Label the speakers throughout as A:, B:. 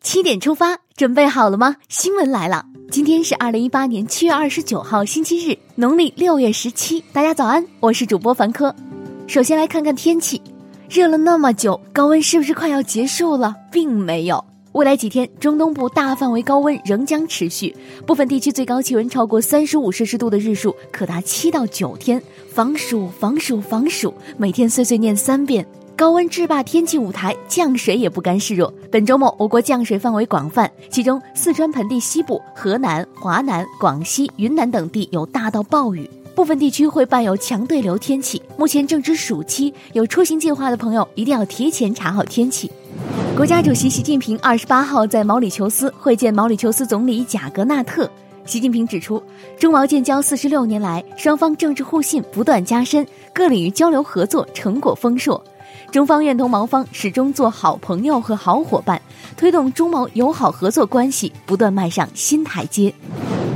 A: 七点出发，准备好了吗？新闻来了，今天是二零一八年七月二十九号，星期日，农历六月十七。大家早安，我是主播凡科。首先来看看天气，热了那么久，高温是不是快要结束了？并没有，未来几天中东部大范围高温仍将持续，部分地区最高气温超过三十五摄氏度的日数可达七到九天。防暑，防暑，防暑，每天碎碎念三遍。高温制霸天气舞台，降水也不甘示弱。本周末，我国降水范围广泛，其中四川盆地西部、河南、华南、广西、云南等地有大到暴雨，部分地区会伴有强对流天气。目前正值暑期，有出行计划的朋友一定要提前查好天气。国家主席习近平二十八号在毛里求斯会见毛里求斯总理贾格纳特。习近平指出，中毛建交四十六年来，双方政治互信不断加深，各领域交流合作成果丰硕。中方愿同毛方始终做好朋友和好伙伴，推动中毛友好合作关系不断迈上新台阶。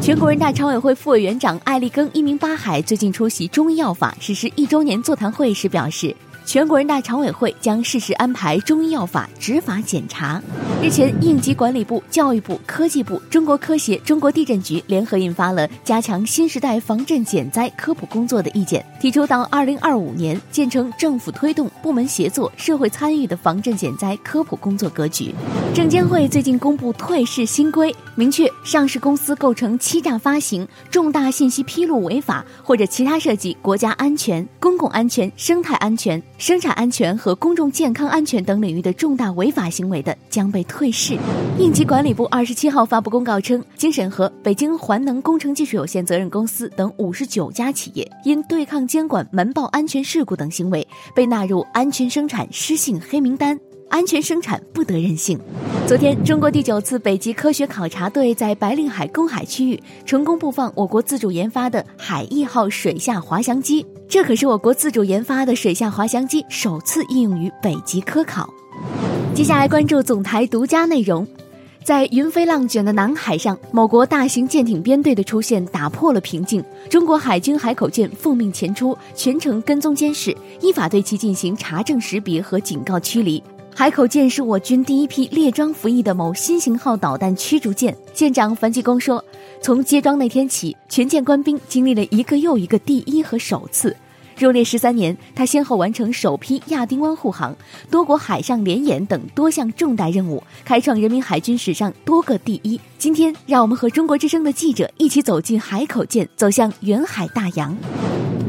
A: 全国人大常委会副委员长艾立庚一鸣八海最近出席中医药法实施一周年座谈会时表示。全国人大常委会将适时安排中医药法执法检查。日前，应急管理部、教育部、科技部、中国科协、中国地震局联合印发了加强新时代防震减灾科普工作的意见，提出到二零二五年建成政府推动、部门协作、社会参与的防震减灾科普工作格局。证监会最近公布退市新规，明确上市公司构成欺诈发行、重大信息披露违法或者其他涉及国家安全、公共安全、生态安全。生产安全和公众健康安全等领域的重大违法行为的，将被退市。应急管理部二十七号发布公告称，经审核，北京环能工程技术有限责任公司等五十九家企业因对抗监管、瞒报安全事故等行为，被纳入安全生产失信黑名单。安全生产不得任性。昨天，中国第九次北极科学考察队在白令海公海区域成功布放我国自主研发的海翼号水下滑翔机，这可是我国自主研发的水下滑翔机首次应用于北极科考。接下来关注总台独家内容，在云飞浪卷的南海上，某国大型舰艇编队的出现打破了平静。中国海军海口舰奉命前出，全程跟踪监视，依法对其进行查证识别和警告驱离。海口舰是我军第一批列装服役的某新型号导弹驱逐舰。舰长樊继功说：“从接装那天起，全舰官兵经历了一个又一个第一和首次。入列十三年，他先后完成首批亚丁湾护航、多国海上联演等多项重大任务，开创人民海军史上多个第一。今天，让我们和中国之声的记者一起走进海口舰，走向远海大洋。”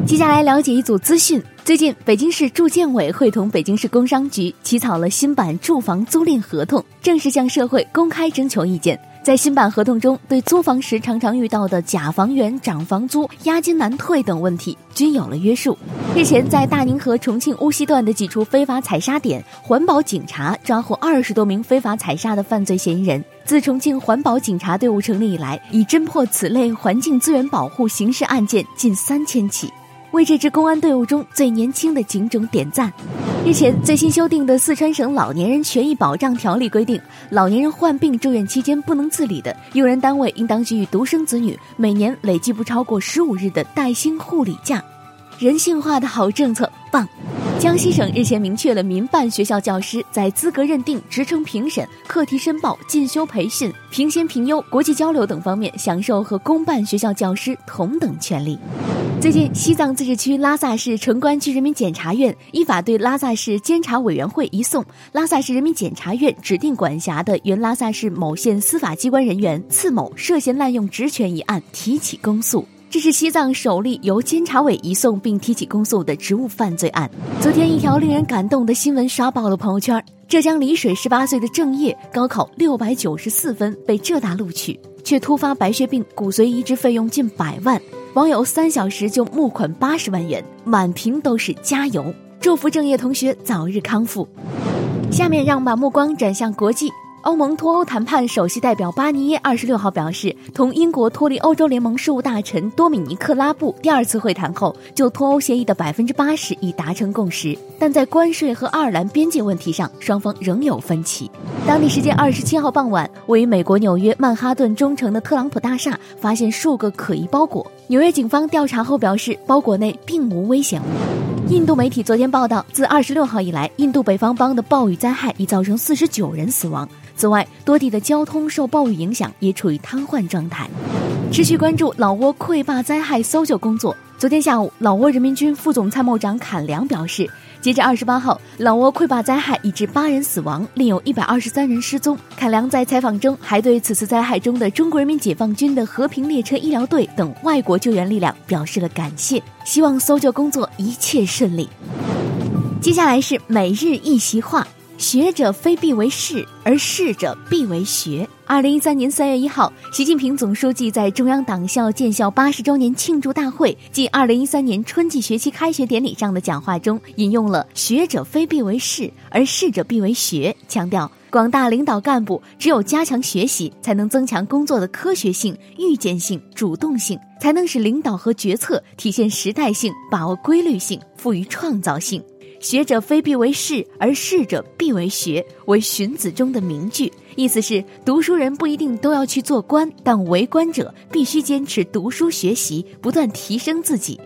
A: 接下来了解一组资讯。最近，北京市住建委会同北京市工商局起草了新版住房租赁合同，正式向社会公开征求意见。在新版合同中，对租房时常常遇到的假房源、涨房租、押金难退等问题均有了约束。日前，在大宁河重庆巫溪段的几处非法采砂点，环保警察抓获二十多名非法采砂的犯罪嫌疑人。自重庆环保警察队伍成立以来，已侦破此类环境资源保护刑事案件近三千起。为这支公安队伍中最年轻的警种点赞。日前，最新修订的四川省老年人权益保障条例规定，老年人患病住院期间不能自理的，用人单位应当给予独生子女每年累计不超过十五日的带薪护理假。人性化的好政策，棒！江西省日前明确了民办学校教师在资格认定、职称评审、课题申报、进修培训、评先评优、国际交流等方面享受和公办学校教师同等权利。最近，西藏自治区拉萨市城关区人民检察院依法对拉萨市监察委员会移送拉萨市人民检察院指定管辖的原拉萨市某县司法机关人员次某涉嫌滥用职权一案提起公诉。这是西藏首例由监察委移送并提起公诉的职务犯罪案。昨天，一条令人感动的新闻刷爆了朋友圈：浙江丽水十八岁的郑烨，高考六百九十四分被浙大录取，却突发白血病，骨髓移植费用近百万。网友三小时就募款八十万元，满屏都是加油，祝福郑烨同学早日康复。下面让把目光转向国际。欧盟脱欧谈判首席代表巴尼耶二十六号表示，同英国脱离欧洲联盟事务大臣多米尼克拉布第二次会谈后，就脱欧协议的百分之八十已达成共识，但在关税和爱尔兰边界问题上，双方仍有分歧。当地时间二十七号傍晚，位于美国纽约曼哈顿中城的特朗普大厦发现数个可疑包裹，纽约警方调查后表示，包裹内并无危险物。印度媒体昨天报道，自二十六号以来，印度北方邦的暴雨灾害已造成四十九人死亡。此外，多地的交通受暴雨影响，也处于瘫痪状态。持续关注老挝溃坝灾害搜救工作。昨天下午，老挝人民军副总参谋长坎良表示，截至二十八号，老挝溃坝灾害已致八人死亡，另有一百二十三人失踪。坎良在采访中还对此次灾害中的中国人民解放军的和平列车医疗队等外国救援力量表示了感谢，希望搜救工作一切顺利。接下来是每日一席话。学者非必为士，而士者必为学。二零一三年三月一号，习近平总书记在中央党校建校八十周年庆祝大会暨二零一三年春季学期开学典礼上的讲话中，引用了“学者非必为士，而士者必为学”，强调广大领导干部只有加强学习，才能增强工作的科学性、预见性、主动性，才能使领导和决策体现时代性、把握规律性、富于创造性。学者非必为士，而士者必为学，为荀子中的名句。意思是，读书人不一定都要去做官，但为官者必须坚持读书学习，不断提升自己。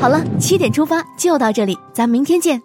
A: 好了，七点出发就到这里，咱明天见。